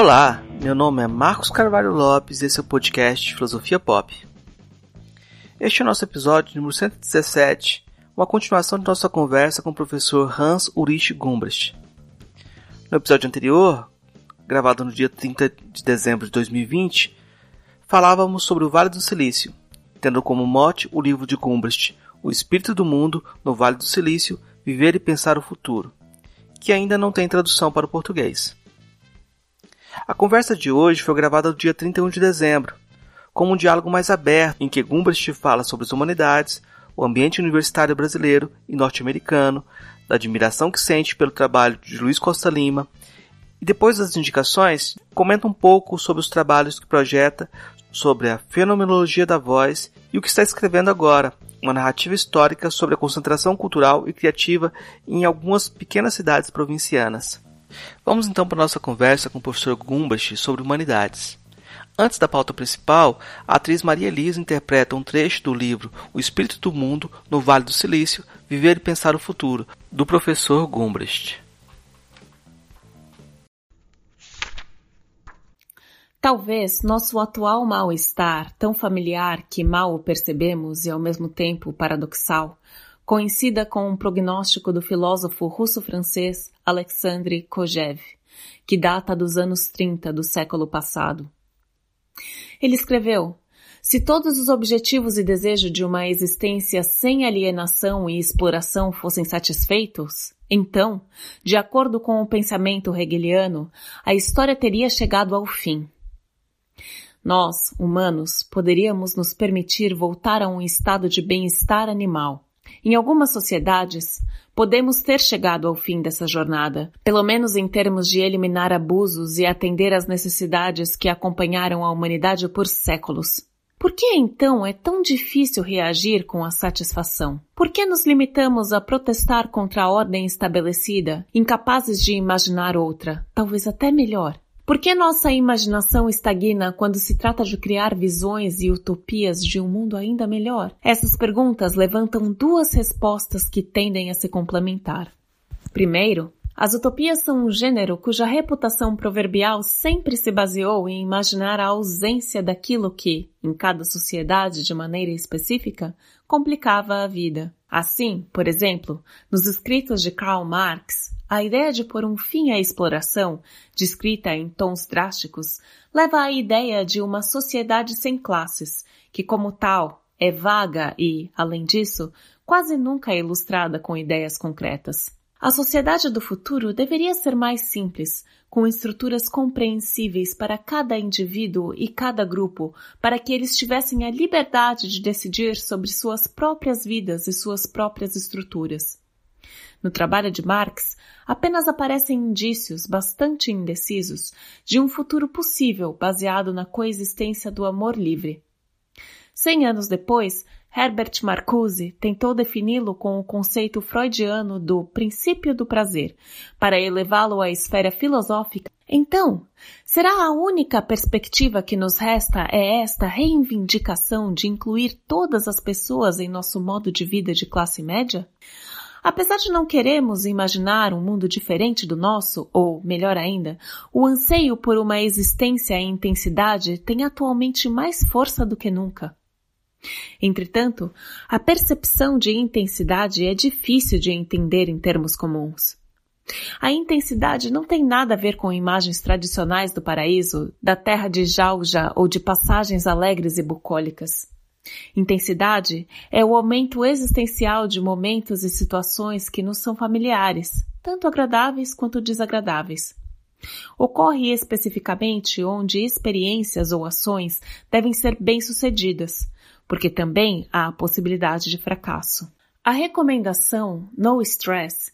Olá, meu nome é Marcos Carvalho Lopes e esse é o podcast Filosofia Pop. Este é o nosso episódio número 117, uma continuação de nossa conversa com o professor Hans Ulrich Gumbrecht. No episódio anterior, gravado no dia 30 de dezembro de 2020, falávamos sobre o Vale do Silício, tendo como mote o livro de Gumbrecht, O Espírito do Mundo no Vale do Silício, Viver e Pensar o Futuro, que ainda não tem tradução para o português. A conversa de hoje foi gravada no dia 31 de dezembro, como um diálogo mais aberto em que Gumbrecht fala sobre as humanidades, o ambiente universitário brasileiro e norte-americano, da admiração que sente pelo trabalho de Luiz Costa Lima, e depois das indicações, comenta um pouco sobre os trabalhos que projeta sobre a fenomenologia da voz e o que está escrevendo agora, uma narrativa histórica sobre a concentração cultural e criativa em algumas pequenas cidades provincianas. Vamos então para a nossa conversa com o professor Gumbach sobre humanidades. Antes da pauta principal, a atriz Maria Elisa interpreta um trecho do livro O Espírito do Mundo no Vale do Silício, Viver e Pensar o Futuro, do professor Gumbrecht. Talvez nosso atual mal-estar, tão familiar que mal o percebemos e ao mesmo tempo paradoxal, coincida com um prognóstico do filósofo russo-francês Alexandre Kojev, que data dos anos 30 do século passado. Ele escreveu: Se todos os objetivos e desejos de uma existência sem alienação e exploração fossem satisfeitos, então, de acordo com o pensamento hegeliano, a história teria chegado ao fim. Nós, humanos, poderíamos nos permitir voltar a um estado de bem-estar animal em algumas sociedades, podemos ter chegado ao fim dessa jornada, pelo menos em termos de eliminar abusos e atender às necessidades que acompanharam a humanidade por séculos. Por que então é tão difícil reagir com a satisfação? Por que nos limitamos a protestar contra a ordem estabelecida, incapazes de imaginar outra, talvez até melhor? Por que nossa imaginação estagna quando se trata de criar visões e utopias de um mundo ainda melhor? Essas perguntas levantam duas respostas que tendem a se complementar. Primeiro, as utopias são um gênero cuja reputação proverbial sempre se baseou em imaginar a ausência daquilo que, em cada sociedade de maneira específica, complicava a vida. Assim, por exemplo, nos escritos de Karl Marx, a ideia de pôr um fim à exploração, descrita em tons drásticos, leva à ideia de uma sociedade sem classes, que como tal é vaga e, além disso, quase nunca é ilustrada com ideias concretas. A sociedade do futuro deveria ser mais simples, com estruturas compreensíveis para cada indivíduo e cada grupo, para que eles tivessem a liberdade de decidir sobre suas próprias vidas e suas próprias estruturas. No trabalho de Marx, apenas aparecem indícios bastante indecisos de um futuro possível baseado na coexistência do amor livre. Cem anos depois, Herbert Marcuse tentou defini-lo com o conceito freudiano do princípio do prazer, para elevá-lo à esfera filosófica. Então, será a única perspectiva que nos resta é esta reivindicação de incluir todas as pessoas em nosso modo de vida de classe média? Apesar de não queremos imaginar um mundo diferente do nosso, ou, melhor ainda, o anseio por uma existência em intensidade tem atualmente mais força do que nunca. Entretanto, a percepção de intensidade é difícil de entender em termos comuns. A intensidade não tem nada a ver com imagens tradicionais do paraíso, da terra de Jauja ou de passagens alegres e bucólicas. Intensidade é o aumento existencial de momentos e situações que nos são familiares, tanto agradáveis quanto desagradáveis. Ocorre especificamente onde experiências ou ações devem ser bem-sucedidas, porque também há a possibilidade de fracasso. A recomendação No Stress,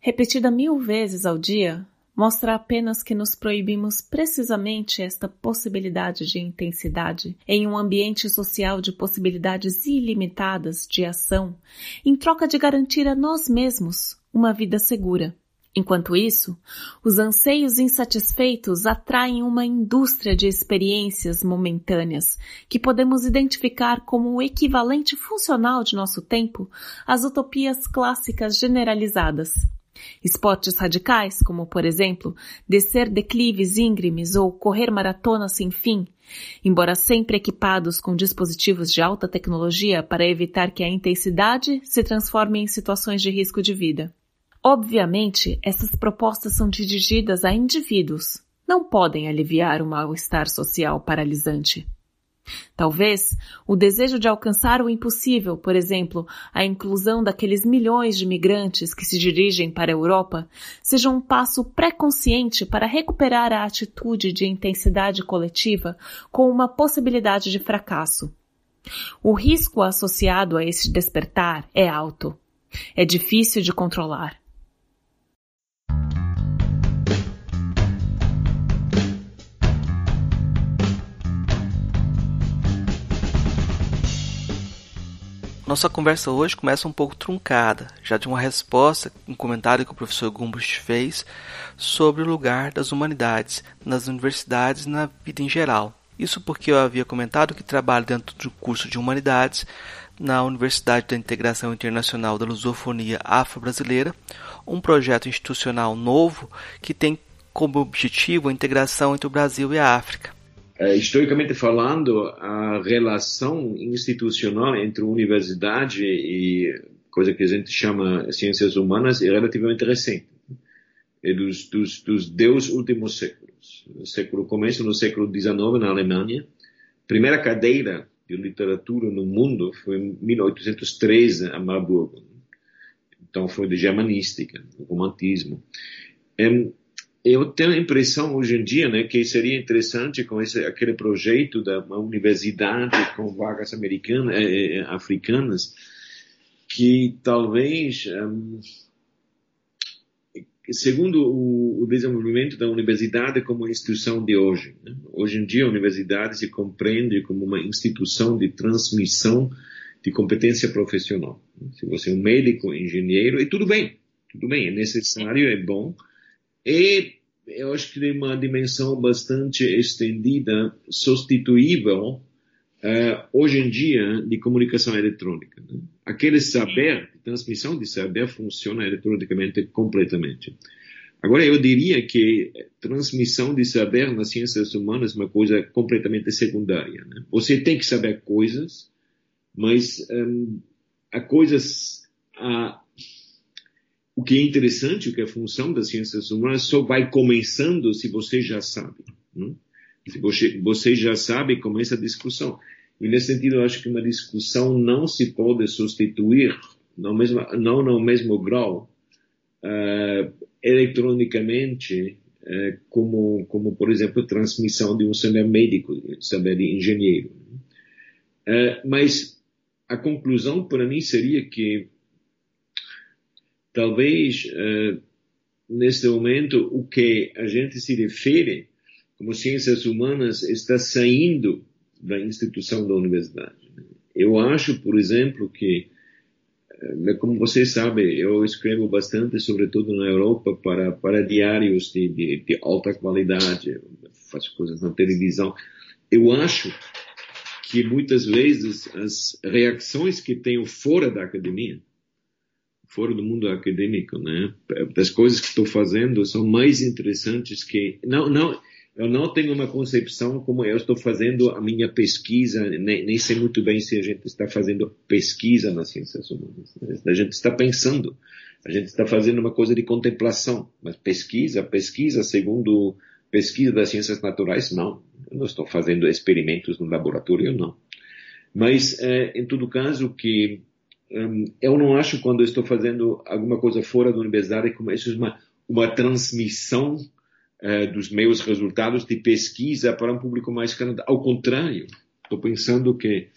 repetida mil vezes ao dia, mostra apenas que nos proibimos precisamente esta possibilidade de intensidade em um ambiente social de possibilidades ilimitadas de ação, em troca de garantir a nós mesmos uma vida segura. Enquanto isso, os anseios insatisfeitos atraem uma indústria de experiências momentâneas que podemos identificar como o equivalente funcional de nosso tempo às utopias clássicas generalizadas. Esportes radicais, como por exemplo, descer declives íngremes ou correr maratonas sem fim, embora sempre equipados com dispositivos de alta tecnologia para evitar que a intensidade se transforme em situações de risco de vida. Obviamente, essas propostas são dirigidas a indivíduos, não podem aliviar o mal-estar social paralisante. Talvez o desejo de alcançar o impossível, por exemplo, a inclusão daqueles milhões de migrantes que se dirigem para a Europa, seja um passo pré-consciente para recuperar a atitude de intensidade coletiva com uma possibilidade de fracasso. O risco associado a esse despertar é alto. É difícil de controlar. Nossa conversa hoje começa um pouco truncada, já de uma resposta, um comentário que o professor Gumbust fez sobre o lugar das humanidades nas universidades e na vida em geral. Isso porque eu havia comentado que trabalho dentro do curso de Humanidades na Universidade da Integração Internacional da Lusofonia Afro-Brasileira, um projeto institucional novo que tem como objetivo a integração entre o Brasil e a África. É, historicamente falando, a relação institucional entre universidade e coisa que a gente chama ciências humanas é relativamente recente. É dos, dos, dos últimos séculos. O século começa no século XIX na Alemanha. Primeira cadeira de literatura no mundo foi em 1813 a Marburgo. Então foi de germanística, romantismo eu tenho a impressão hoje em dia, né, que seria interessante com esse, aquele projeto da universidade com vagas americanas, eh, eh, africanas, que talvez, um, segundo o, o, desenvolvimento da universidade como instituição de hoje, né? hoje em dia a universidade se compreende como uma instituição de transmissão de competência profissional. Se você é um médico, engenheiro, e tudo bem, tudo bem, é necessário, é bom, e eu acho que tem uma dimensão bastante estendida, substituível, uh, hoje em dia, de comunicação eletrônica. Né? Aquele saber, transmissão de saber, funciona eletronicamente completamente. Agora, eu diria que transmissão de saber nas ciências humanas é uma coisa completamente secundária. Né? Você tem que saber coisas, mas um, a coisas, a, o que é interessante, o que é a função das ciências humanas, só vai começando se você já sabe. Né? Se você, você já sabe, começa a discussão. E nesse sentido, eu acho que uma discussão não se pode substituir, no mesmo, não no mesmo grau, uh, eletronicamente, uh, como, como, por exemplo, transmissão de um saber médico, saber de engenheiro. Uh, mas a conclusão para mim seria que talvez uh, neste momento o que a gente se refere como ciências humanas está saindo da instituição da universidade. Eu acho, por exemplo, que eh, como você sabe, eu escrevo bastante, sobretudo na Europa, para, para diários de, de, de alta qualidade, faço coisas na televisão. Eu acho que muitas vezes as reações que tenho fora da academia, fora do mundo acadêmico, né? Das coisas que estou fazendo são mais interessantes que não não eu não tenho uma concepção como eu estou fazendo a minha pesquisa, nem, nem sei muito bem se a gente está fazendo pesquisa nas ciências humanas. Né? A gente está pensando, a gente está fazendo uma coisa de contemplação, mas pesquisa, pesquisa segundo pesquisa das ciências naturais, não. Eu não estou fazendo experimentos no laboratório, não. Mas, é, em todo caso, que eu não acho quando eu estou fazendo alguma coisa fora da universidade como isso é uma, uma transmissão uh, dos meus resultados de pesquisa para um público mais grande. Ao contrário, estou pensando que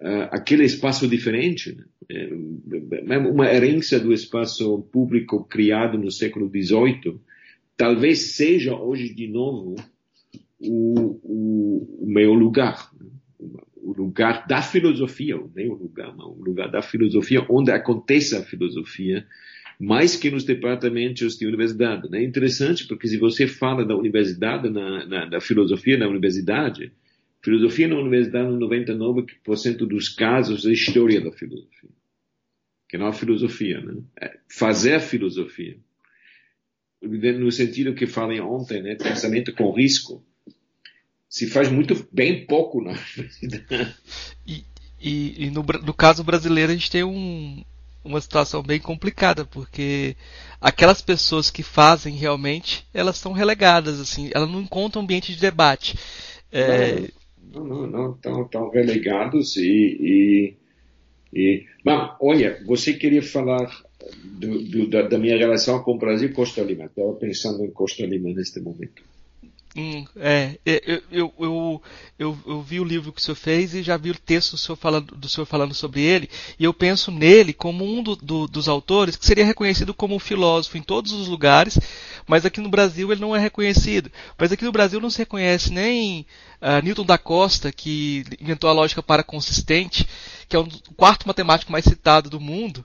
uh, aquele espaço diferente, né, uma herência do espaço público criado no século XVIII, talvez seja hoje de novo o, o, o meu lugar. Né? O lugar da filosofia, nem o lugar, mas o lugar da filosofia, onde acontece a filosofia, mais que nos departamentos de universidade. É interessante porque se você fala da universidade, na, na, da filosofia na universidade, filosofia na universidade, no 99% dos casos, é história da filosofia. Que não é filosofia, né? É fazer filosofia. no sentido que falei ontem, né, pensamento com risco, se faz muito bem pouco na universidade. E, e, e no, no, caso brasileiro a gente tem um, uma situação bem complicada, porque aquelas pessoas que fazem realmente, elas são relegadas, assim, elas não encontram ambiente de debate. É... Não, não, não, estão, estão relegados e, e, e... Bom, olha, você queria falar do, do, da, da, minha relação com o Brasil Costa Lima. Estava pensando em Costa Lima neste momento. Hum, é, eu, eu, eu, eu, eu vi o livro que o senhor fez e já vi o texto do senhor falando, do senhor falando sobre ele, e eu penso nele como um do, do, dos autores que seria reconhecido como um filósofo em todos os lugares, mas aqui no Brasil ele não é reconhecido. Mas aqui no Brasil não se reconhece nem uh, Newton da Costa, que inventou a lógica paraconsistente, que é um, o quarto matemático mais citado do mundo,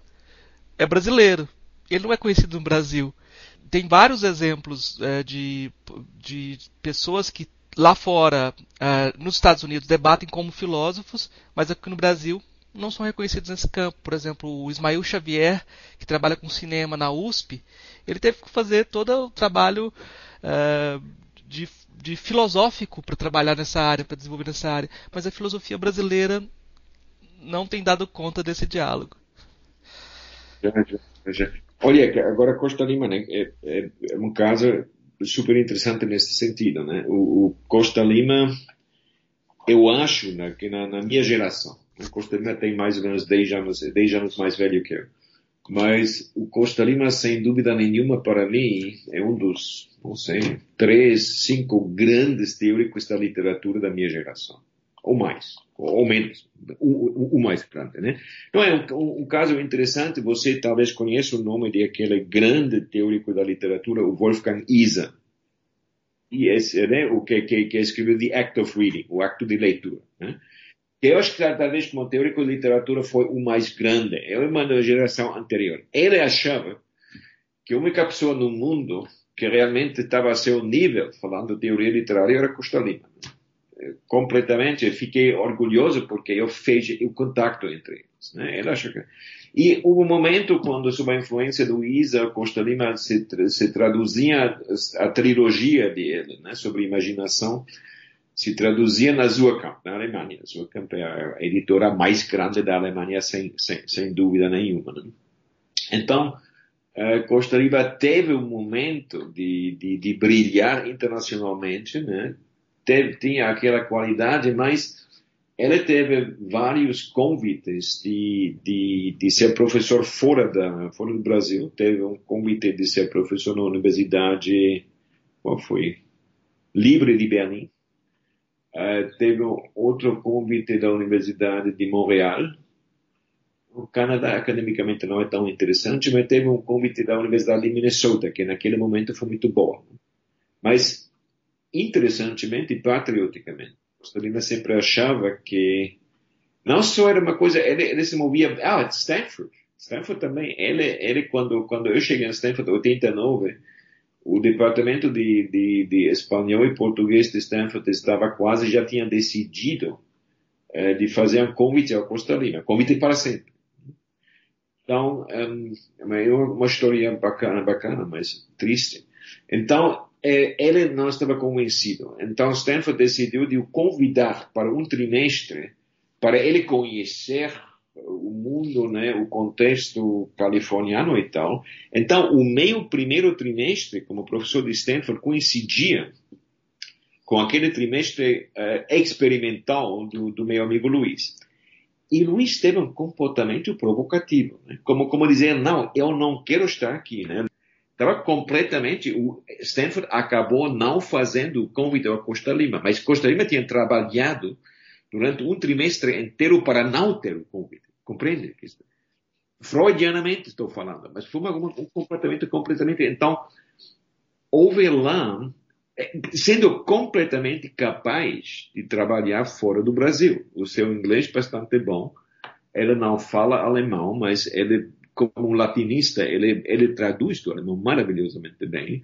é brasileiro. Ele não é conhecido no Brasil tem vários exemplos é, de, de pessoas que lá fora, é, nos Estados Unidos, debatem como filósofos, mas aqui no Brasil não são reconhecidos nesse campo. Por exemplo, o Ismael Xavier, que trabalha com cinema na USP, ele teve que fazer todo o trabalho é, de, de filosófico para trabalhar nessa área, para desenvolver nessa área. Mas a filosofia brasileira não tem dado conta desse diálogo. Já, já. Olha, agora Costa Lima né, é, é, é, um caso super interessante nesse sentido. Né? O, o Costa Lima, eu acho né, que na, na, minha geração, o Costa Lima tem mais ou menos 10 anos, 10 anos mais velho que eu, mas o Costa Lima, sem dúvida nenhuma, para mim, é um dos, não sei, três, cinco grandes teóricos da literatura da minha geração ou mais, ou menos, o, o, mais grande, né? Então é um, um, caso interessante, você talvez conheça o nome de aquele grande teórico da literatura, o Wolfgang Iser, e esse, né, o que, que, que escreveu The Act of Reading, o acto de leitura, né? Que eu acho que talvez como teórico de literatura foi o mais grande, é uma da geração anterior. Ele achava que a única pessoa no mundo que realmente estava a seu nível, falando de teoria literária, era Costa Lima. Né? Completamente, fiquei orgulhoso porque eu fiz o contato entre eles. Né? Ele que... E um momento quando, sob a influência do Isa Costa Lima, se, se traduzia a, trilogia dele, né, sobre imaginação, se traduzia na Zurkamp, na Alemanha. A Zurkamp é a editora mais grande da Alemanha, sem, sem, sem dúvida nenhuma. Né? Então, uh, Costa Rica teve um momento de, de, de brilhar internacionalmente, né? Teve, tinha aquela qualidade, mas ela teve vários convites de, de, de ser professor fora, da, fora do Brasil. Teve um convite de ser professor na Universidade, qual foi? Livre de Berlim. Uh, teve outro convite da Universidade de Montreal. O Canadá, academicamente, não é tão interessante, mas teve um convite da Universidade de Minnesota, que naquele momento foi muito boa. Mas interessantemente e patrioticamente. Stalin sempre achava que não só era uma coisa, ele, ele se movia, ah, Stanford. Stanford também, ele, ele quando, quando eu cheguei em Stanford, 89, o departamento de, de, de espanhol e português de Stanford estava quase, já tinha decidido eh, de fazer um convite ao Costa Rica, convite para sempre. Então, um, é uma história bacana, bacana, mas triste. Então, ele não estava convencido. Então Stanford decidiu de o convidar para um trimestre para ele conhecer o mundo, né, o contexto californiano e tal. Então, o meu primeiro trimestre como professor de Stanford coincidia com aquele trimestre uh, experimental do, do, meu amigo Luiz. E Luiz teve um comportamento provocativo, né? como, como dizer, não, eu não quero estar aqui, né? Estava completamente. O Stanford acabou não fazendo o convite a Costa Lima, mas Costa Lima tinha trabalhado durante um trimestre inteiro para não ter o convite. Compreende? Freudianamente estou falando, mas foi um comportamento completamente. Então, houve eh, sendo completamente capaz de trabalhar fora do Brasil. O seu inglês bastante bom. Ele não fala alemão, mas ele como um latinista, ele, ele traduz o alemão maravilhosamente bem.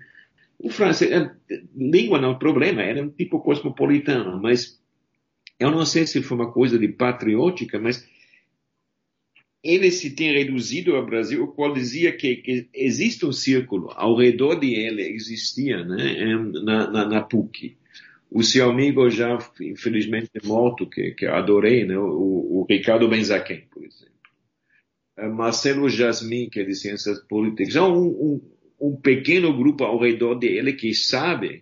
O francês, é, língua não é um problema, era um tipo cosmopolitano, mas eu não sei se foi uma coisa de patriótica, mas ele se tem reduzido ao Brasil, o qual dizia que, que existe um círculo ao redor de ele, existia, né, na, na, na PUC. O seu amigo já, infelizmente, morto, que, que adorei, né, o, o Ricardo Benzaquem, por exemplo. Eh, Marcelo Jasmin, que é de Ciências Políticas. Há um, um, um pequeno grupo ao redor dele que sabe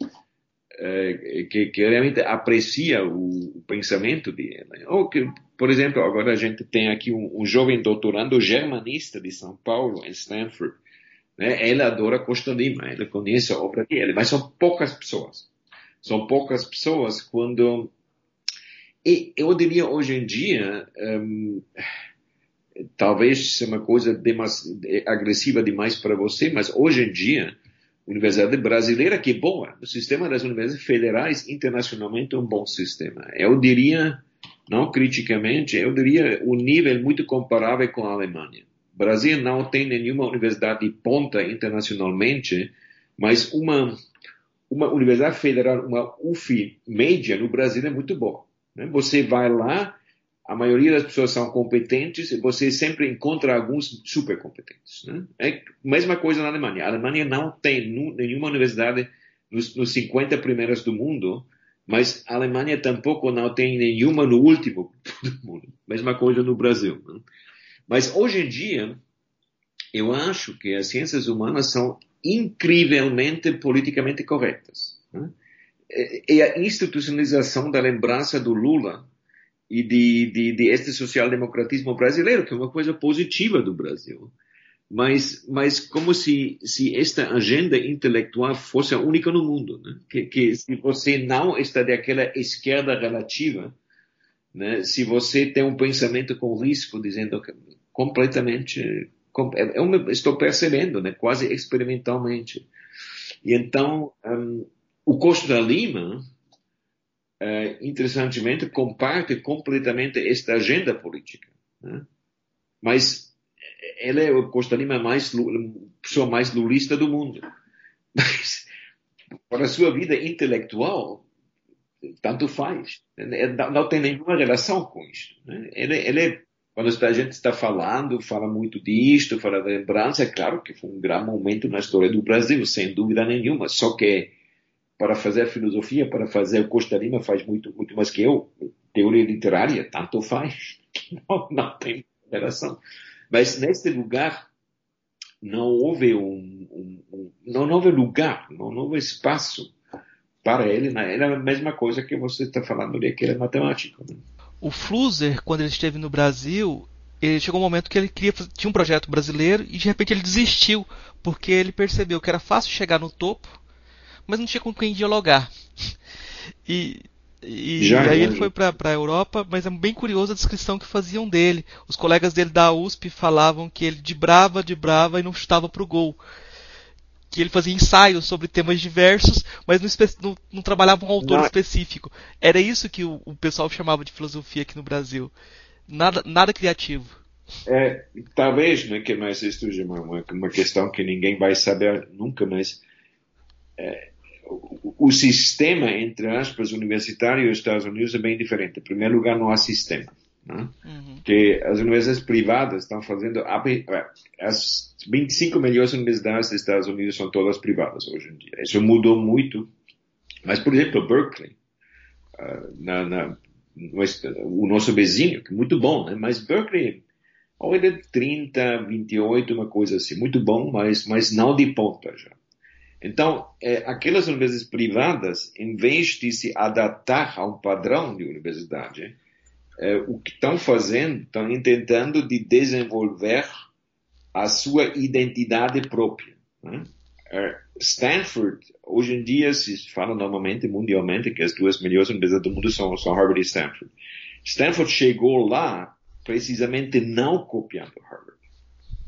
é, que, que, realmente aprecia o, o, pensamento dele. Ou que, por exemplo, agora a gente tem aqui um, um jovem doutorando germanista de São Paulo, em Stanford. Né? Ele adora Costa Lima, ele conhece a obra dele, mas são poucas pessoas. São poucas pessoas quando. E eu diria hoje em dia, um, talvez seja uma coisa demais, agressiva demais para você, mas hoje em dia, Universidade brasileira, que boa. O sistema das universidades federais, internacionalmente, é um bom sistema. Eu diria, não criticamente, eu diria um nível muito comparável com a Alemanha. O Brasil não tem nenhuma universidade de ponta internacionalmente, mas uma, uma universidade federal, uma UF média no Brasil é muito boa. Né? Você vai lá, a maioria das pessoas são competentes e você sempre encontra alguns super competentes. Né? É mesma coisa na Alemanha. A Alemanha não tem nenhuma universidade nos, nos 50 primeiros do mundo, mas a Alemanha tampouco não tem nenhuma no último do mundo. Mesma coisa no Brasil. Né? Mas hoje em dia, eu acho que as ciências humanas são incrivelmente politicamente corretas. Né? E a institucionalização da lembrança do Lula e de, de, de este social-democratismo brasileiro, que é uma coisa positiva do Brasil. Mas, mas como se, se esta agenda intelectual fosse a única no mundo, né? que, que se você não está daquela esquerda relativa, né? se você tem um pensamento com risco, dizendo completamente, eu estou percebendo, né? quase experimentalmente. E então, um, o Costa Lima, uh, interessantemente, comparte completamente esta agenda política. Né? Mas ela é o Costa Lima mais pessoa mais lulista do mundo. Mas para a sua vida intelectual, tanto faz. Não tem nenhuma relação com isso. Né? Ele, ele, quando a gente está falando, fala muito disto, fala da lembrança, é claro que foi um grande momento na história do Brasil, sem dúvida nenhuma. Só que para fazer filosofia, para fazer o Costa Lima faz muito, muito mais que eu. Teoria literária, tanto faz. Não, não tem relação. Mas neste lugar não houve um, um, um, não houve lugar, não houve espaço para ele. Né? Era a mesma coisa que você está falando ali, que era matemático. Né? O Flusser, quando ele esteve no Brasil, ele chegou um momento que ele queria tinha um projeto brasileiro e de repente ele desistiu porque ele percebeu que era fácil chegar no topo mas não tinha com quem dialogar. E, e, Já, aí ele foi para a Europa, mas é bem curiosa a descrição que faziam dele. Os colegas dele da USP falavam que ele dibrava, dibrava e não chutava para o gol. Que ele fazia ensaios sobre temas diversos, mas não, não, não trabalhava um autor não. específico. Era isso que o, o, pessoal chamava de filosofia aqui no Brasil. Nada, nada criativo. É, talvez, né, que mais isso uma, uma, uma questão que ninguém vai saber nunca, mas é, o sistema, entre aspas, universitário dos Estados Unidos é bem diferente. Em primeiro lugar, não há sistema. Né? Uhum. Que as universidades privadas estão fazendo. As 25 melhores universidades dos Estados Unidos são todas privadas hoje em dia. Isso mudou muito. Mas, por exemplo, Berkeley, ah, na, na, o nosso vizinho, que é muito bom, né? mas Berkeley, olha, 30, 28, uma coisa assim, muito bom, mas, mas não de ponta já. Então, é, aquelas universidades privadas, em vez de se adaptar a um padrão de universidade, é, o que estão fazendo, estão tentando de desenvolver a sua identidade própria. Né? É, Stanford, hoje em dia se fala normalmente, mundialmente, que as duas melhores universidades do mundo são, são Harvard e Stanford. Stanford chegou lá precisamente não copiando Harvard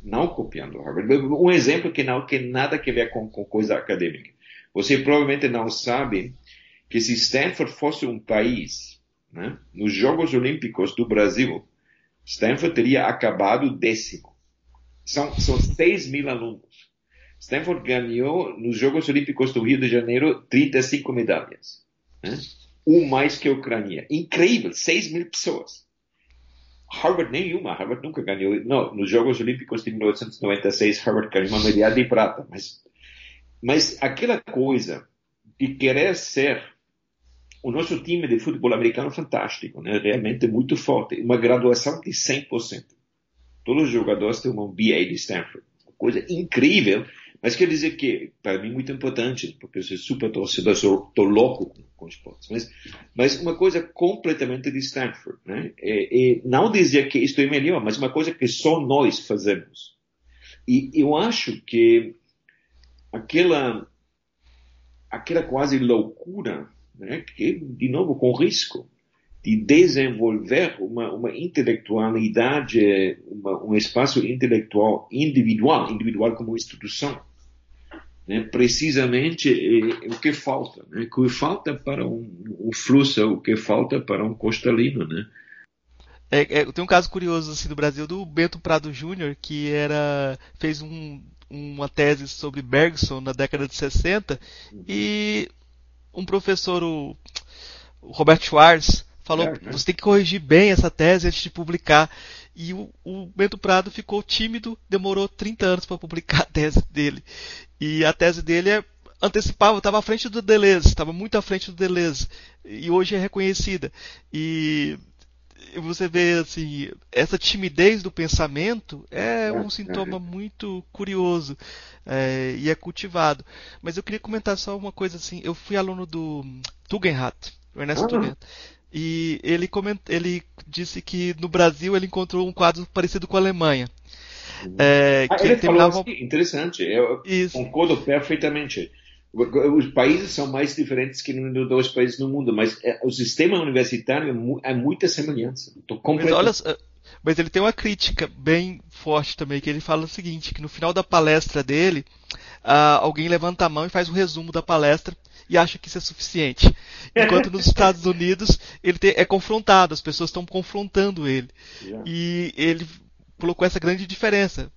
não copiando Harvard. Um exemplo que não tem nada a ver com, com coisa acadêmica. Você provavelmente não sabe que se Stanford fosse um país, né, nos Jogos Olímpicos do Brasil, Stanford teria acabado décimo. São, são 6 mil alunos. Stanford ganhou nos Jogos Olímpicos do Rio de Janeiro 35 medalhas. Né? Um mais que a Ucrânia. Incrível, 6 mil pessoas. Harvard nenhuma, Harvard nunca ganhou. Não, nos Jogos Olímpicos de 1996, Harvard ganhou uma medalha de prata, mas, mas aquela coisa de querer ser o nosso time de futebol americano fantástico, né? realmente muito forte, uma graduação de 100%. Todos os jogadores têm um BA de Stanford, uma coisa incrível, mas quer dizer que, para mim, muito importante, porque eu sou super torcedor, sou, tô louco com, com esportes, mas, mas uma coisa completamente de Stanford, né? E, e não dizer que isto é melhor, mas uma coisa que só nós fazemos. E eu acho que aquela, aquela quase loucura, né? Que, de novo, com risco, de desenvolver uma, uma intelectualidade, uma, um espaço intelectual individual, individual como instituição, né, precisamente é, o que falta, né, o que falta para um, um fluxo, o que falta para um costalino, né. É, é, tem um caso curioso assim do Brasil do Bento Prado Júnior que era fez um, uma tese sobre Bergson na década de 60 uhum. e um professor o, o Robert Schwartz falou é, você tem que corrigir bem essa tese antes de publicar e o, o Bento Prado ficou tímido, demorou 30 anos para publicar a tese dele. E a tese dele é antecipava, estava à frente do Deleuze, estava muito à frente do Deleuze, e hoje é reconhecida. E você vê assim, essa timidez do pensamento é um sintoma muito curioso é, e é cultivado. Mas eu queria comentar só uma coisa assim, eu fui aluno do Tugendhat, Ernesto ah. Tugendhat, e ele, coment, ele disse que no Brasil ele encontrou um quadro parecido com a Alemanha. É, ah, ele terminava... assim, interessante, eu Isso. concordo perfeitamente. Os países são mais diferentes que nos dois países no mundo, mas é, o sistema universitário é, é muita semelhança. Mas, olha, mas ele tem uma crítica bem forte também, que ele fala o seguinte, que no final da palestra dele, uh, alguém levanta a mão e faz um resumo da palestra e acha que isso é suficiente. Enquanto nos Estados Unidos ele é confrontado, as pessoas estão confrontando ele. Yeah. E ele colocou essa grande diferença,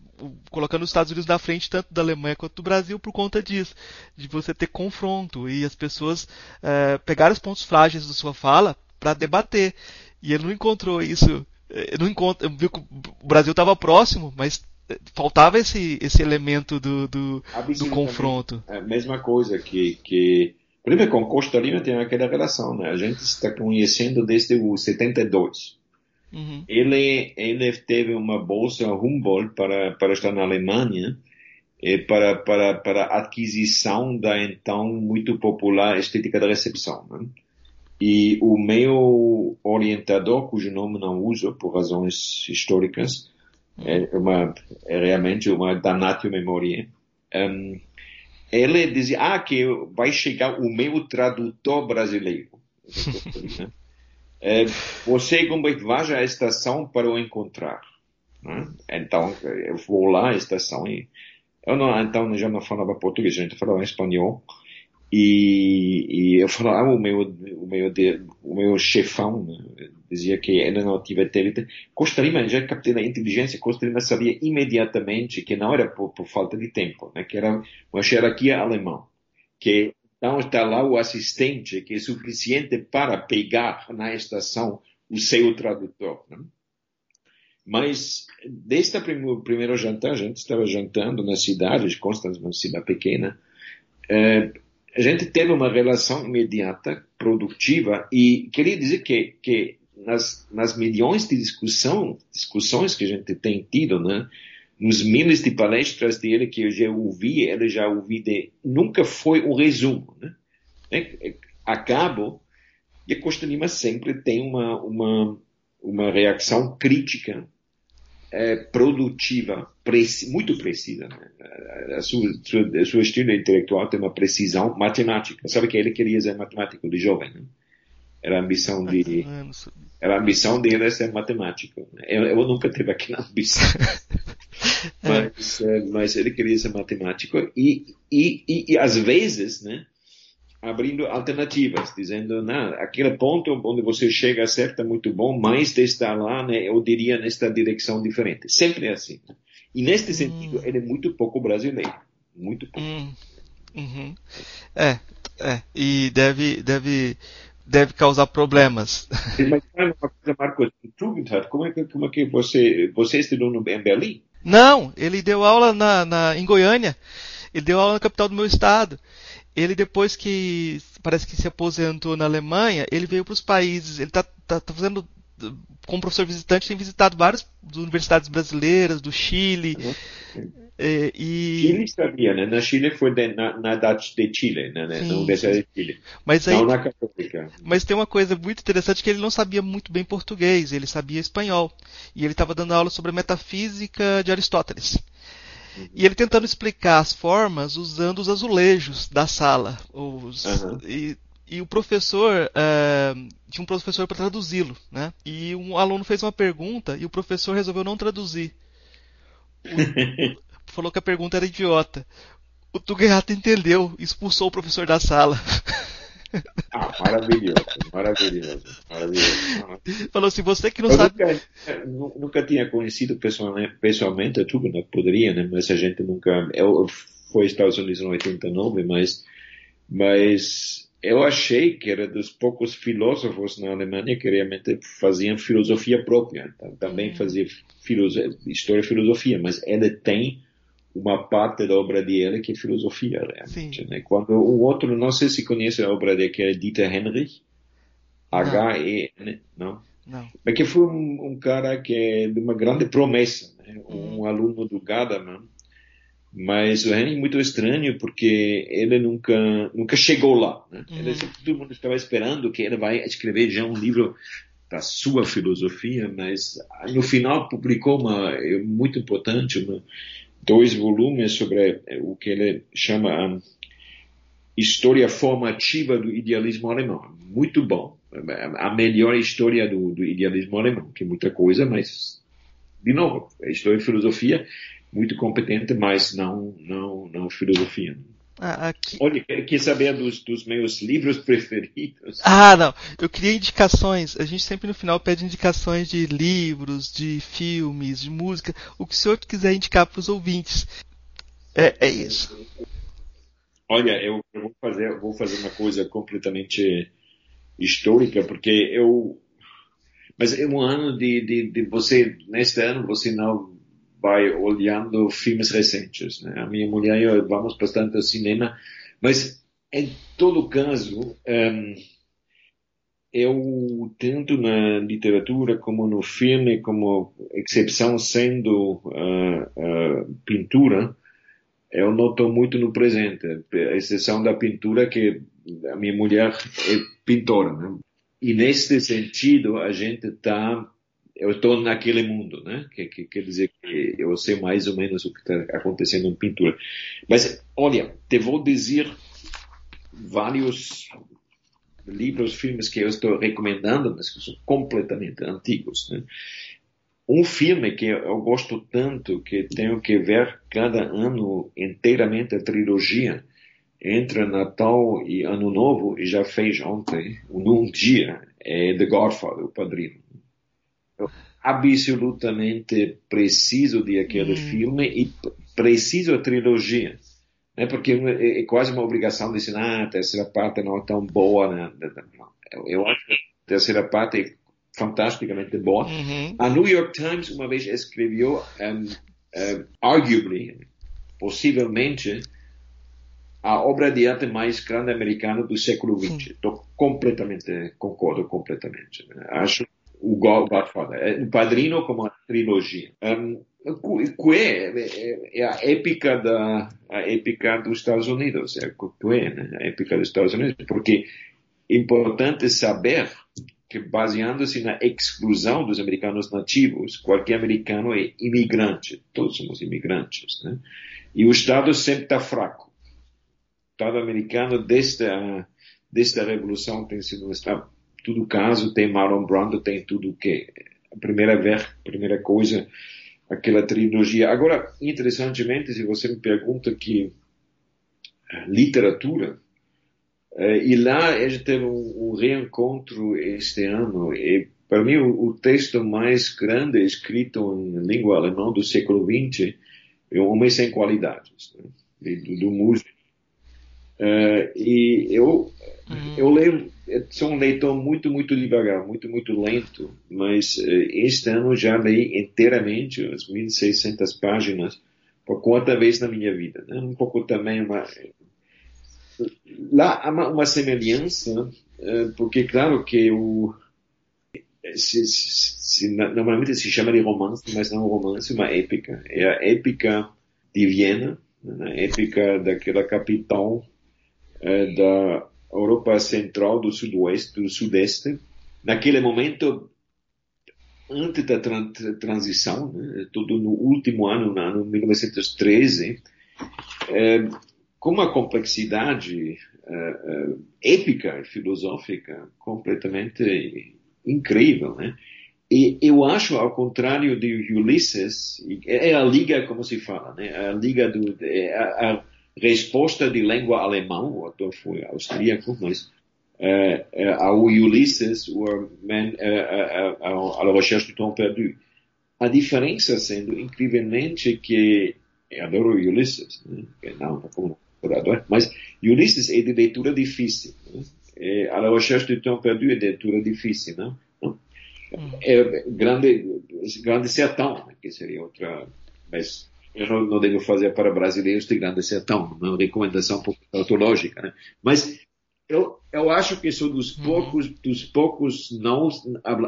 colocando os Estados Unidos na frente tanto da Alemanha quanto do Brasil por conta disso, de você ter confronto e as pessoas é, pegarem os pontos frágeis da sua fala para debater. E ele não encontrou isso, eh, não encontra, viu que o Brasil estava próximo, mas eh, faltava esse, esse elemento do, do, do confronto. É a mesma coisa que, que primeiro com Costa Rica tem aquela relação, né? A gente está conhecendo desde o 72. Uhum. Ele, ele teve uma bolsa Humboldt para, para estar na Alemanha, e para, para, para aquisição da então muito popular estética da recepção. Né? E o meu orientador, cujo nome não uso por razões históricas, é, uma, é realmente uma danatio memória, um, ele dizia, ah, que vai chegar o meu tradutor brasileiro. É, você vai à estação para o encontrar. Né? Então, eu vou lá à estação e eu não, então já não falava português, a gente falava espanhol. E, e eu falava, ah, o meu, o meu, o meu chefão né, dizia que ele não tive teve. Costa Rica, já captei a inteligência, Costa Rica sabia imediatamente que não era por, por falta de tempo, né, que era uma hierarquia alemã, que então está lá o assistente que é suficiente para pegar na estação o seu tradutor. Né? Mas desde o primeiro jantar, a gente estava jantando na cidade de Constance, uma cidade pequena, eh, a gente teve uma relação imediata, produtiva, e queria dizer que, que nas, nas milhões de discussão, discussões que a gente tem tido, né, nos milhares de palestras dele que eu já ouvi, ele já ouvi de, nunca foi um resumo, né? É, acabo e a Costa Lima sempre tem uma, uma, uma reação crítica, é, produtiva, preci, muito precisa. Né? A sua, sua, sua estilo intelectual tem uma precisão matemática. Sabe que ele queria ser matemático de jovem, né? Era a ambição de, era a ambição dele ser matemático. Eu, eu nunca tive aquela ambição. mas, é, mas ele queria ser matemático e, e, e, e às vezes, né, abrindo alternativas, dizendo, não, aquele ponto onde você chega certo é muito bom, mas de estar lá, né, eu diria nesta direção diferente. Sempre é assim. E neste sentido, hum. ele é muito pouco brasileiro. Muito pouco. Hum. Uhum. É, é. E deve, deve deve causar problemas. Mas uma coisa, Marcos, Tugendhat, como é que, como é que você, você estudou no, em Berlim? Não, ele deu aula na, na, em Goiânia. Ele deu aula na capital do meu estado. Ele, depois que parece que se aposentou na Alemanha, ele veio para os países. Ele está tá, tá fazendo como professor visitante, tem visitado várias universidades brasileiras, do Chile. Uhum. É, e... Chile sabia, né? Na Chile foi de, na, na de Chile, né? Sim, na Universidade de Chile. Mas aí. Mas tem uma coisa muito interessante que ele não sabia muito bem português, ele sabia espanhol. E ele estava dando aula sobre a metafísica de Aristóteles. Uhum. E ele tentando explicar as formas usando os azulejos da sala. Os, uhum. e, e, o professor, uh, tinha um professor para traduzi-lo, né? E um aluno fez uma pergunta e o professor resolveu não traduzir. O, falou que a pergunta era idiota. O Tuguerrato entendeu, expulsou o professor da sala. Ah, maravilhoso, maravilhoso, maravilhoso. Falou assim, você que não eu sabe. Nunca, nunca tinha conhecido pessoalmente, pessoalmente a não poderia, né? Mas a gente nunca. Eu fui aos Estados Unidos em 89, mas, mas eu achei que era dos poucos filósofos na Alemanha que realmente faziam filosofia própria. Também hum. fazia filosofia, história e filosofia, mas ele tem uma parte da obra dele que é filosofia realmente. Né? Quando o outro, não sei se conhece a obra dele, que é Dieter Henrich, H-E-N, não? Não. Mas que foi um, um, cara que é de uma grande promessa, né? um hum. aluno do Gadamer, mas o Henry é muito estranho porque ele nunca nunca chegou lá. Né? Uhum. Ele, todo mundo estava esperando que ele vai escrever já um livro da sua filosofia, mas no final publicou uma é muito importante, uma, dois volumes sobre o que ele chama a história formativa do idealismo alemão. Muito bom, a melhor história do, do idealismo alemão, que é muita coisa, mas de novo, a história e filosofia muito competente, mas não, não, não filosofia. Ah, aqui... Olha, quer saber dos, dos, meus livros preferidos? Ah, não. Eu queria indicações. A gente sempre no final pede indicações de livros, de filmes, de música. O que o senhor quiser indicar para os ouvintes. É, é isso. Olha, eu, eu, vou, fazer, eu vou fazer uma coisa completamente histórica, porque eu. Mas é um ano de, de, de você, neste ano, você não vai olhando filmes recentes. Né? A minha mulher e eu vamos bastante ao cinema, mas em todo caso, um, eu tento na literatura como no filme, como exceção sendo uh, uh, pintura, eu noto muito no presente, a exceção da pintura que a minha mulher é pintora, né? E neste sentido, a gente está eu estou naquele mundo, né? Que, que, quer dizer que eu sei mais ou menos o que está acontecendo em pintura. Mas, olha, te vou dizer vários livros, filmes que eu estou recomendando, mas que são completamente antigos, né? Um filme que eu gosto tanto que tenho que ver cada ano inteiramente a trilogia entre Natal e Ano Novo e já fez ontem, num dia, é The Godfather, o Padrino absolutamente preciso de aquele hum. filme e preciso a trilogia. Né? Porque é, é quase uma obrigação dizer, ah, a terceira parte não é tão boa. Né? Eu acho que a terceira parte é fantasticamente boa. Uhum. A New York Times uma vez escreveu, um, um, arguably, possivelmente, a obra de arte mais grande americana do século XX. Estou completamente, concordo completamente. Acho o Godfather, é, o Padrino como uma trilogia. Um, que é, é, é, a épica da a épica dos Estados Unidos, é que é, né? a épica dos Estados Unidos, porque é importante saber que baseando-se na exclusão dos americanos nativos, qualquer americano é imigrante, todos somos imigrantes, né? E o Estado sempre está fraco. O Estado americano desde a, desde a Revolução tem sido um Estado tudo caso, tem Marlon Brando, tem tudo que a primeira vez, primeira coisa, aquela trilogia. Agora, interessantemente, se você me pergunta que eh, literatura, eh, e lá a gente teve um, um reencontro este ano, e para mim o, o, texto mais grande escrito em língua alemã do século XX é O Homem Sem Qualidades, né? do, do músico Uh, e eu, uhum. eu leio, sou um leitor muito, muito devagar, muito, muito lento, mas uh, este ano já li inteiramente as 1.600 páginas por quarta vez na minha vida. Né? Um pouco também uma, lá há uma, uma semelhança, uh, porque claro que o se, se, se, normalmente se chama de romance, mas não é romance, uma épica. É a épica de Viena, né? a épica daquela capital eh, da Europa Central, do Sudoeste, do Sudeste. Naquele momento, antes da transição, né? no último ano, no ano 1913, eh, com uma complexidade eh, épica, filosófica, completamente incrível, né? E eu acho, ao contrário de Ulisses, é a liga, como se fala, né? A liga do, é a, a resposta de língua alemã, o autor foi austríaco, mas é, é, ao Ulisses, o man, é, la recherche du temps perdu. A diferença sendo incrivelmente que, eu adoro Ulisses, né? não, não como curador, mas Ulisses é de leitura difícil. Né? É, a la recherche du temps perdu é de leitura difícil, não? é, grande, grande sertão, né, que seria outra, mas eu não, não devo fazer para brasileiros de grande sertão, uma recomendação um pouco tautológica, né? mas eu, eu acho que sou dos uhum. poucos, dos poucos não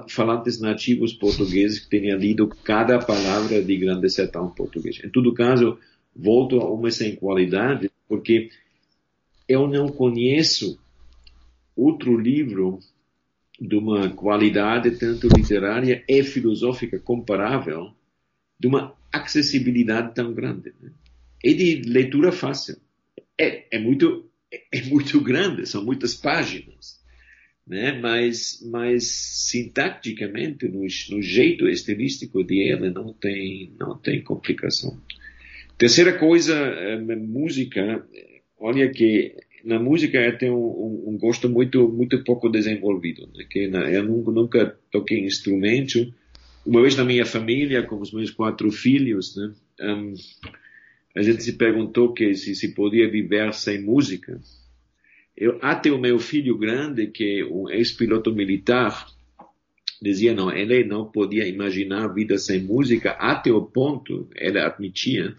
falantes nativos portugueses que tenha lido cada palavra de grande sertão português. Em todo caso, volto a uma sem qualidade, porque eu não conheço outro livro de uma qualidade tanto literária e filosófica comparável, de uma acessibilidade tão grande. Né? E de leitura fácil. É, é, muito, é muito grande, são muitas páginas. Né? Mas, mas sintaticamente, no, no jeito estilístico de ela, não tem, não tem complicação. Terceira coisa, é, música. Olha que na música eu tenho um, um, gosto muito muito pouco desenvolvido né? que na, eu nunca, nunca toquei instrumento uma vez na minha família com os meus quatro filhos né, um, a gente se perguntou que se se podia viver sem música eu até o meu filho grande que é um ex-piloto militar dizia não ele não podia imaginar vida sem música até o ponto ele admitia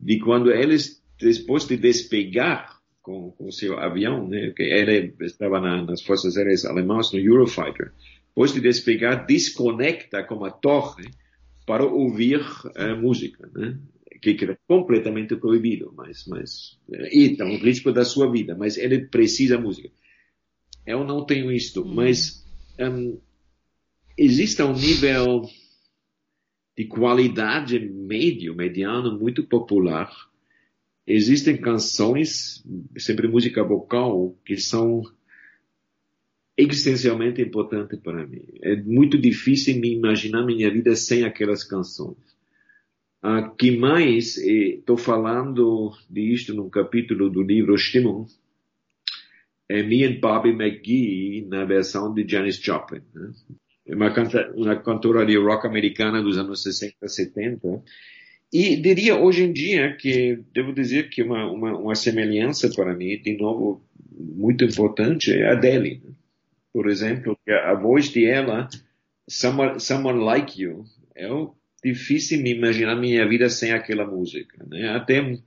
de quando eles depois de despegar com, o seu avião, né, que ele estava na, nas forças aéreas alemãs no Eurofighter. Depois de despegar, desconecta com a torre para ouvir uh, música, né, que era completamente proibido, mas, mas e então o risco da sua vida, mas ele precisa música. Eu não tenho isto, hum. mas um, existe um nível de qualidade médio, mediano, muito popular existem canções, sempre música vocal, que são existencialmente importantes para mim. É muito difícil me imaginar minha vida sem aquelas canções. Ah, que mais, estou falando disto no capítulo do livro Stimmung, é Me and Bobby McGee na versão de Janis Joplin. Né? É uma, canta, uma cantora de rock americana dos anos 60, 70, e diria hoje em dia que, devo dizer que uma, uma, uma semelhança para mim, de novo, muito importante, é a Adele. Né? Por exemplo, a voz de ela, Someone, Someone Like You, é difícil me imaginar minha vida sem aquela música. Né? Até um,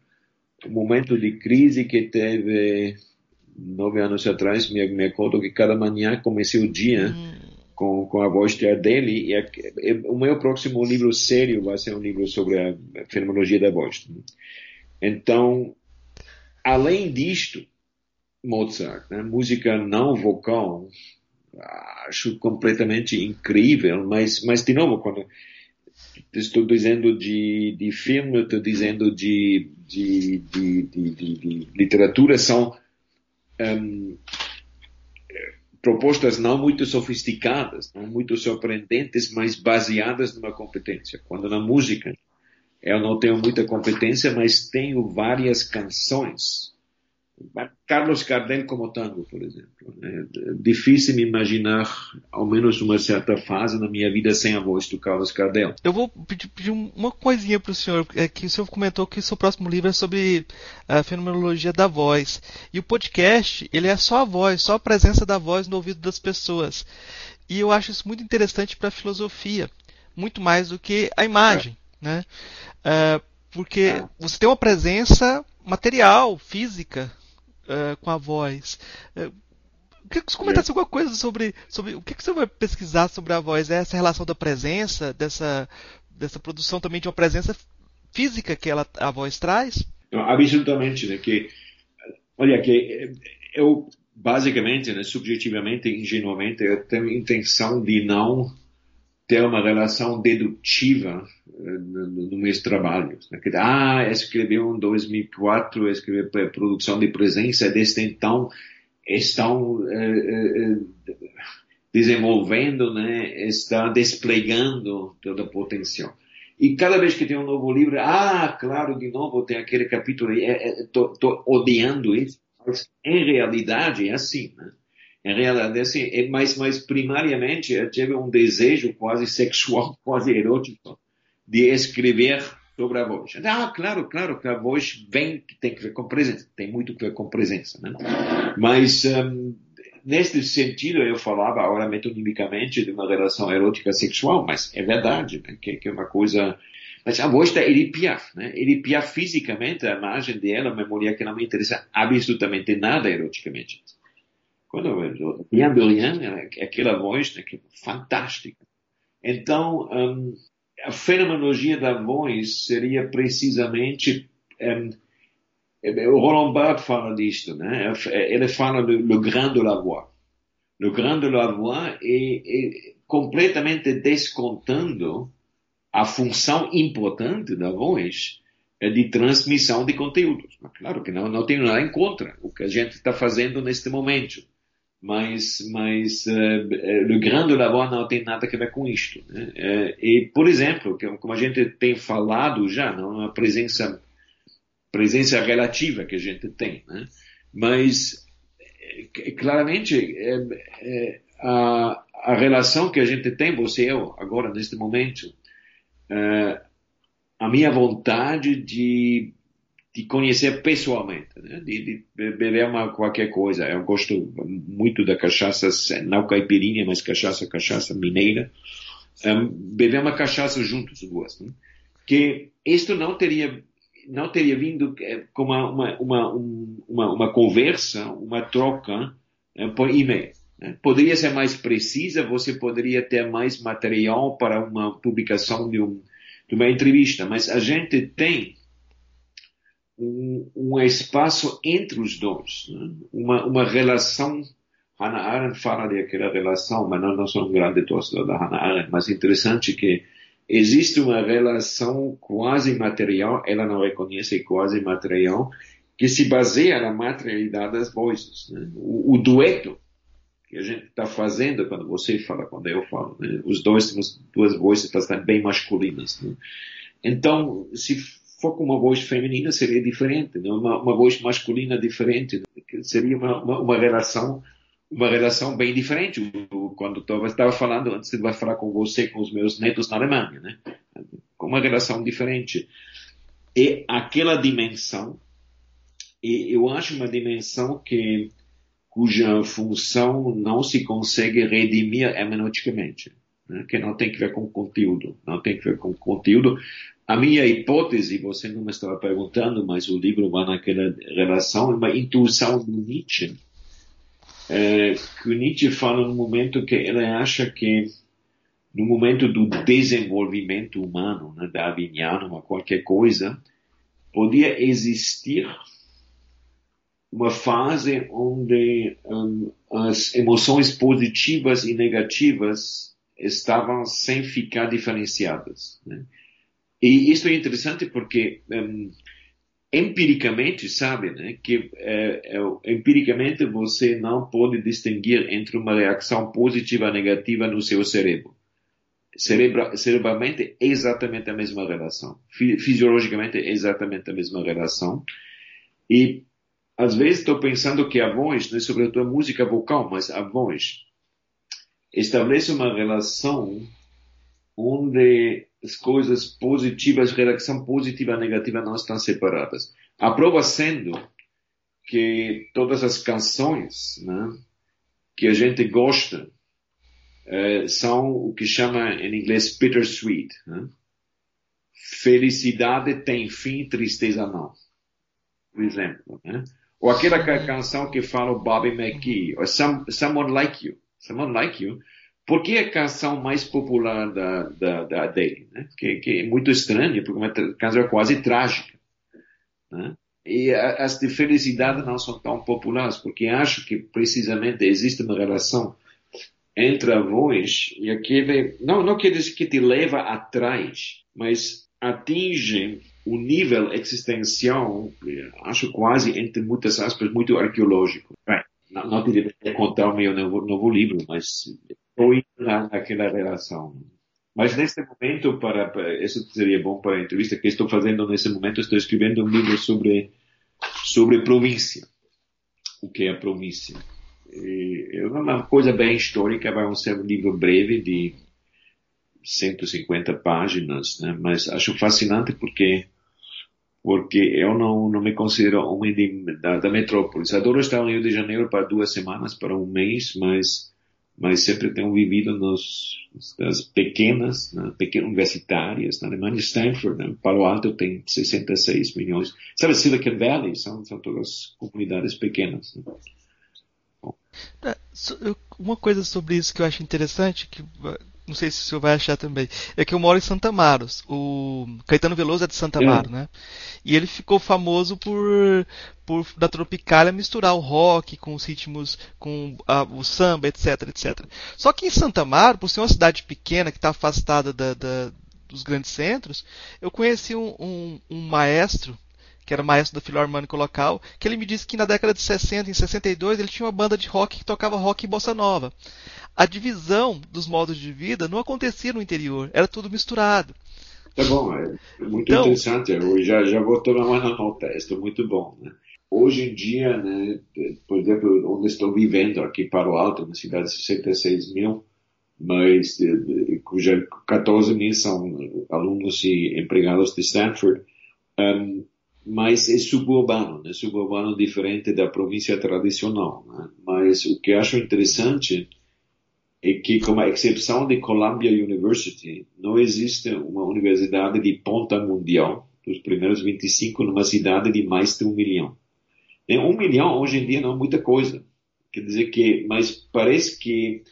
um momento de crise que teve nove anos atrás, me, me acordo que cada manhã comecei o dia hum com, com a voz dele. E a, e, o meu próximo livro sério vai ser um livro sobre a fenomenologia da voz. Então, além disto, Mozart, né, música não vocal, acho completamente incrível, mas, mas de novo, quando estou dizendo de, de filme, estou dizendo de, de, de, de, de literatura, são um, propostas não muito sofisticadas, não muito surpreendentes, mas baseadas numa competência. Quando na música eu não tenho muita competência, mas tenho várias canções Carlos Gardel como tango, por exemplo. É difícil me imaginar, ao menos uma certa fase na minha vida, sem a voz do Carlos Gardel. Eu vou pedir, pedir uma coisinha para o senhor, é que o senhor comentou que o seu próximo livro é sobre a fenomenologia da voz. E o podcast, ele é só a voz, só a presença da voz no ouvido das pessoas. E eu acho isso muito interessante para a filosofia, muito mais do que a imagem, é. né? Uh, porque é. você tem uma presença material, física, uh, com a voz. Uh, que você comentasse é. alguma coisa sobre, sobre o que, que você vai pesquisar sobre a voz? É essa relação da presença, dessa, dessa produção também de uma presença física que ela, a voz traz? Não, absolutamente, né? Que, olha, que eu basicamente, né, subjetivamente, ingenuamente, eu tenho intenção de não ter uma relação dedutiva uh, no, no meus trabalhos. Né? Ah, escreveu em 2004, escreveu produção de presença, desde então estão uh, uh, desenvolvendo, né, está desplegando toda a potencial. E cada vez que tem um novo livro, ah, claro, de novo tem aquele capítulo, estou é, é, odiando isso. Mas, em realidade, é assim, né? Em realidade, é assim, é, mas, mas primariamente eu tive um desejo quase sexual, quase erótico, de escrever sobre a voz. Ah, claro, claro que a voz vem, tem que ver com presença, tem muito que ver com presença, né? Mas, um, neste sentido, eu falava agora metonimicamente de uma relação erótica sexual, mas é verdade, né? que, que é uma coisa mas a voz da Edith Piaf, né? Edith Piaf fisicamente, a imagem dela, uma mulher que não me interessa absolutamente nada eroticamente. Quando eu Bien Dorian, aquela voz né, que é fantástica. Então, um, a fenomenologia da voz seria precisamente um, o Roland Barthes fala disto, né? Ele fala do Le Grand de la Voix. Le Grand de la Voix é, é completamente descontando a função importante da voz é de transmissão de conteúdos. Mas claro que não, não tenho nada em contra o que a gente está fazendo neste momento. Mas, mas uh, o grande voz não tem nada a ver com isto. Né? Uh, e, por exemplo, como a gente tem falado já, não uma presença, presença relativa que a gente tem, né? mas claramente a, a relação que a gente tem, você e eu, agora, neste momento, a minha vontade de, de conhecer pessoalmente, né? de, de, beber uma, qualquer coisa. Eu gosto muito da cachaça, não caipirinha, mas cachaça, cachaça mineira. Um, eh, beber uma cachaça juntos, duas. Né? Que isto não teria não teria vindo eh, como uma, uma, uma, uma conversa, uma troca por e-mail. Né? Poderia ser mais precisa, você poderia ter mais material para uma publicação de, um, de uma entrevista, mas a gente tem um, um espaço entre os dois, né? uma, uma relação. Hannah Arendt fala daquela relação, mas não, não sou um grande torcedor da Hannah Arendt, mas interessante que existe uma relação quase material, ela não reconhece quase material, que se baseia na materialidade das vozes. Né? O, o dueto que a gente está fazendo quando você fala, quando eu falo. Né? Os dois temos duas vozes bastante bem masculinas. Né? Então, se for com uma voz feminina, seria diferente. Né? Uma, uma voz masculina diferente. Né? Seria uma, uma, uma, relação uma relação bem diferente. Quando estava falando, antes de falar com você, com os meus netos na Alemanha, né? com uma relação diferente. E aquela dimensão, e eu acho uma dimensão que cuja função não se consegue redimir hermeneuticamente, né? que não tem que ver com conteúdo, não tem que ver com conteúdo. A minha hipótese, você não me estava perguntando, mas o livro vai naquela relação, é uma intuição do Nietzsche, é, que o Nietzsche fala no momento que ele acha que no momento do desenvolvimento humano, né, darwiniano, qualquer coisa, podia existir uma fase onde um, as emoções positivas e negativas estavam sem ficar diferenciadas. Né? E isso é interessante porque um, empiricamente sabe né, que é, é, empiricamente você não pode distinguir entre uma reação positiva e negativa no seu cérebro. Cerebra, cerebralmente é exatamente a mesma relação. Fisiologicamente é exatamente a mesma relação. E às vezes estou pensando que a voz, não é sobretudo a música vocal, mas a voz, estabelece uma relação onde as coisas positivas, relação positiva e negativa não estão separadas. A prova sendo que todas as canções né, que a gente gosta uh, são o que chama em inglês bittersweet. Né? Felicidade tem fim, tristeza não. Por exemplo. Né? Ou aquela canção que fala o Bobby McGee, Some, Someone Like You. Someone Like You. Por que a canção mais popular da, da, da dele? Né? Que, que é muito estranho, porque é uma canção quase trágica. Né? E as de felicidade não são tão populares, porque acho que precisamente existe uma relação entre a voz e aquele, não, não quer dizer que te leva atrás, mas atinge o nível existencial, acho quase, entre muitas aspas, muito arqueológico. Não, não te deveria contar o meu novo, novo livro, mas estou indo naquela relação. Mas neste momento, para, para, isso seria bom para a entrevista que estou fazendo nesse momento, estou escrevendo um livro sobre, sobre província. O que é a província? É uma coisa bem histórica, vai ser um livro breve de 150 páginas, né? mas acho fascinante porque porque eu não, não me considero homem de, da, da metrópole. Adoro estar no Rio de Janeiro para duas semanas, para um mês, mas mas sempre tenho vivido nos, nas pequenas, né, pequenas universitárias, na Alemanha, Stanford, né, Palo Alto tem 66 milhões. Sabe, Silicon Valley, são, são todas comunidades pequenas. Né. É, uma coisa sobre isso que eu acho interessante, que não sei se o senhor vai achar também, é que eu moro em Santa Maros. O Caetano Veloso é de Santa Amaro, é. né? E ele ficou famoso por, por da Tropicália misturar o rock com os ritmos, com a, o samba, etc, etc. Só que em Santa Amaro, por ser uma cidade pequena que está afastada da, da, dos grandes centros, eu conheci um, um, um maestro que era maestro da Filarmônica local, que ele me disse que na década de 60, em 62, ele tinha uma banda de rock que tocava rock e bossa nova a divisão dos modos de vida não acontecia no interior, era tudo misturado. Tá bom, é muito então, interessante. Eu já, já vou tomar uma nota, isso é muito bom. Né? Hoje em dia, né, por exemplo, onde estou vivendo, aqui para o Alto, uma cidade de 66 mil, mas cuja 14 mil são alunos e empregados de Stanford, um, mas é suburbano, né? suburbano diferente da província tradicional. Né? Mas o que acho interessante é que, com a exceção de Columbia University, não existe uma universidade de ponta mundial dos primeiros 25 numa cidade de mais de um milhão. E um milhão hoje em dia não é muita coisa. Quer dizer que, mas parece que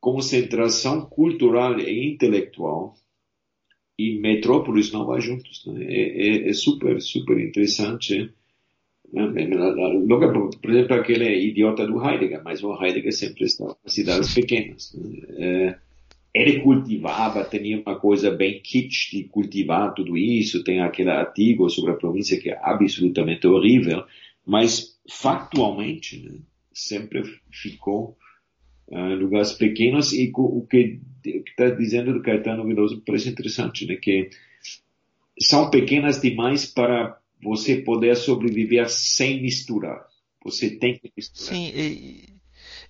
concentração cultural e intelectual e metrópolis não vai juntos. Né? É, é, é super, super interessante Logo, por exemplo, aquele idiota do Heidegger, mas o Heidegger sempre estava em cidades pequenas. É, ele cultivava, tinha uma coisa bem kitsch de cultivar tudo isso, tem aquele artigo sobre a província que é absolutamente horrível, mas factualmente né, sempre ficou em uh, lugares pequenos e o que está dizendo do Caetano Veloso parece interessante, né, que são pequenas demais para você poder sobreviver sem misturar. Você tem que misturar. Sim, e,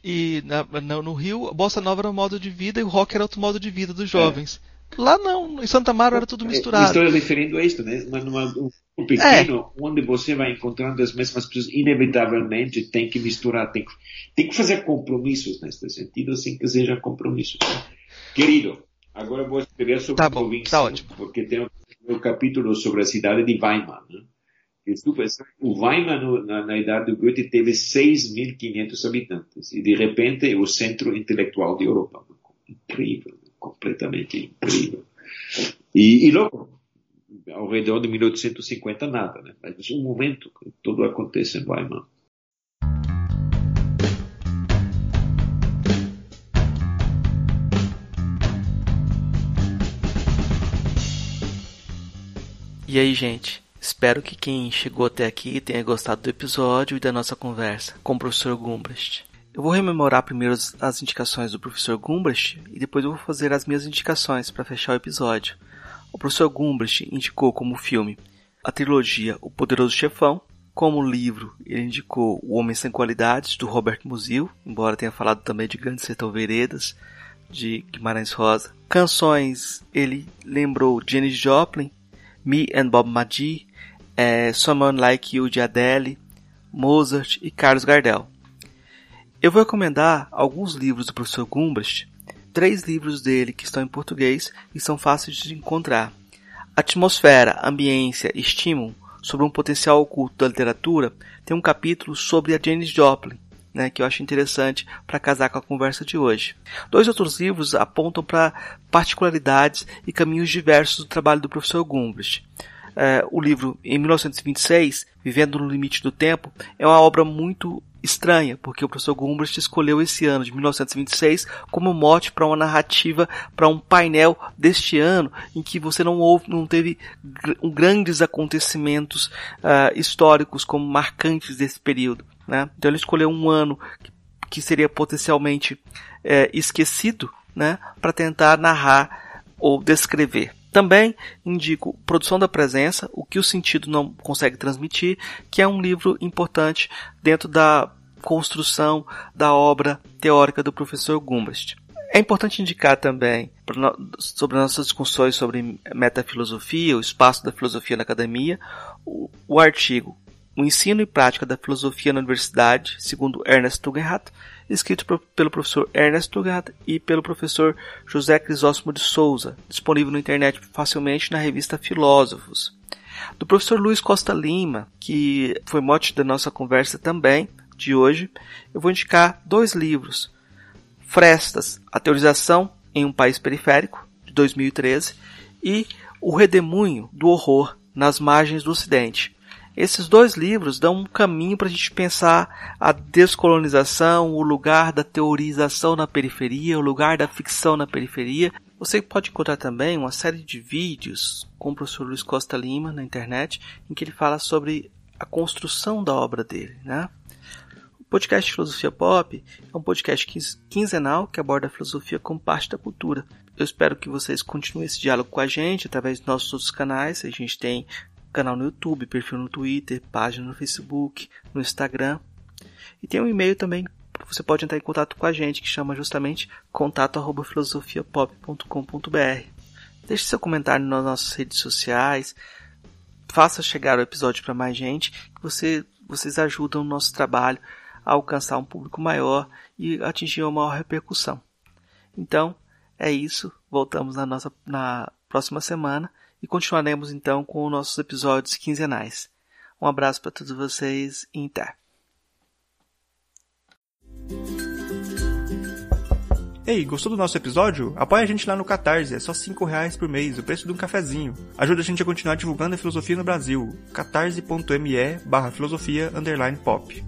e na, no Rio, a bossa nova era um modo de vida e o rock era outro modo de vida dos jovens. É. Lá não, em Santa Maria era tudo misturado. Estou referindo a isso, né? Mas numa, um pequeno, é. onde você vai encontrando as mesmas pessoas, inevitavelmente tem que misturar, tem que, tem que fazer compromissos nesse sentido, sem que sejam compromissos. Querido, agora vou escrever sobre tá a província, tá ótimo. porque tem um capítulo sobre a cidade de Weimar, né? O Weimar, na, na, idade do Goethe, teve 6.500 habitantes. E, de repente, é o centro intelectual de Europa. Incrível, completamente incrível. E, e logo, ao redor de 1850, nada. Né? Mas um momento tudo acontece em Weimar. E aí, gente? Espero que quem chegou até aqui tenha gostado do episódio e da nossa conversa com o professor Gumbrecht. Eu vou rememorar primeiro as indicações do professor Gumbrecht e depois eu vou fazer as minhas indicações para fechar o episódio. O professor Gumbrecht indicou como filme a trilogia O Poderoso Chefão, Como livro, ele indicou O Homem Sem Qualidades, do Robert Musil, embora tenha falado também de Grande Sertão Veredas, de Guimarães Rosa. Canções, ele lembrou Janis Joplin, Me and Bob Magee, é, Someone Like You de Adele, Mozart e Carlos Gardel. Eu vou recomendar alguns livros do professor Gumbrecht, três livros dele que estão em português e são fáceis de encontrar. Atmosfera, Ambiência e Estímulo sobre um potencial oculto da literatura tem um capítulo sobre a Janis Joplin, né, que eu acho interessante para casar com a conversa de hoje. Dois outros livros apontam para particularidades e caminhos diversos do trabalho do professor Gumbrecht. É, o livro, em 1926, Vivendo no Limite do Tempo, é uma obra muito estranha, porque o professor Gumbrecht escolheu esse ano de 1926 como mote para uma narrativa, para um painel deste ano em que você não houve, não teve grandes acontecimentos uh, históricos como marcantes desse período. Né? Então ele escolheu um ano que, que seria potencialmente é, esquecido né, para tentar narrar ou descrever. Também indico Produção da Presença, o que o sentido não consegue transmitir, que é um livro importante dentro da construção da obra teórica do professor Gumbrecht. É importante indicar também sobre nossas discussões sobre metafilosofia, o espaço da filosofia na academia, o, o artigo O Ensino e Prática da Filosofia na Universidade, segundo Ernest Tugendhat, escrito pelo professor Ernest Tugendhat e pelo professor José Crisóstomo de Souza, disponível na internet facilmente na revista Filósofos. Do professor Luiz Costa Lima, que foi mote da nossa conversa também de hoje, eu vou indicar dois livros. Frestas, A Teorização em um País Periférico, de 2013, e O Redemoinho do Horror nas Margens do Ocidente, esses dois livros dão um caminho para a gente pensar a descolonização, o lugar da teorização na periferia, o lugar da ficção na periferia. Você pode encontrar também uma série de vídeos com o professor Luiz Costa Lima na internet, em que ele fala sobre a construção da obra dele. Né? O podcast Filosofia Pop é um podcast quinzenal que aborda a filosofia como parte da cultura. Eu espero que vocês continuem esse diálogo com a gente através dos nossos outros canais. A gente tem canal no YouTube, perfil no Twitter, página no Facebook, no Instagram. E tem um e-mail também você pode entrar em contato com a gente, que chama justamente contato@filosofiapop.com.br. Deixe seu comentário nas nossas redes sociais, faça chegar o episódio para mais gente, que você, vocês ajudam o nosso trabalho a alcançar um público maior e atingir uma maior repercussão. Então, é isso. Voltamos na nossa na próxima semana e continuaremos então com nossos episódios quinzenais. Um abraço para todos vocês e até! Ei, gostou do nosso episódio? Apoie a gente lá no Catarse, é só 5 reais por mês, o preço de um cafezinho. Ajuda a gente a continuar divulgando a filosofia no Brasil. catarse.me barra filosofia underline pop.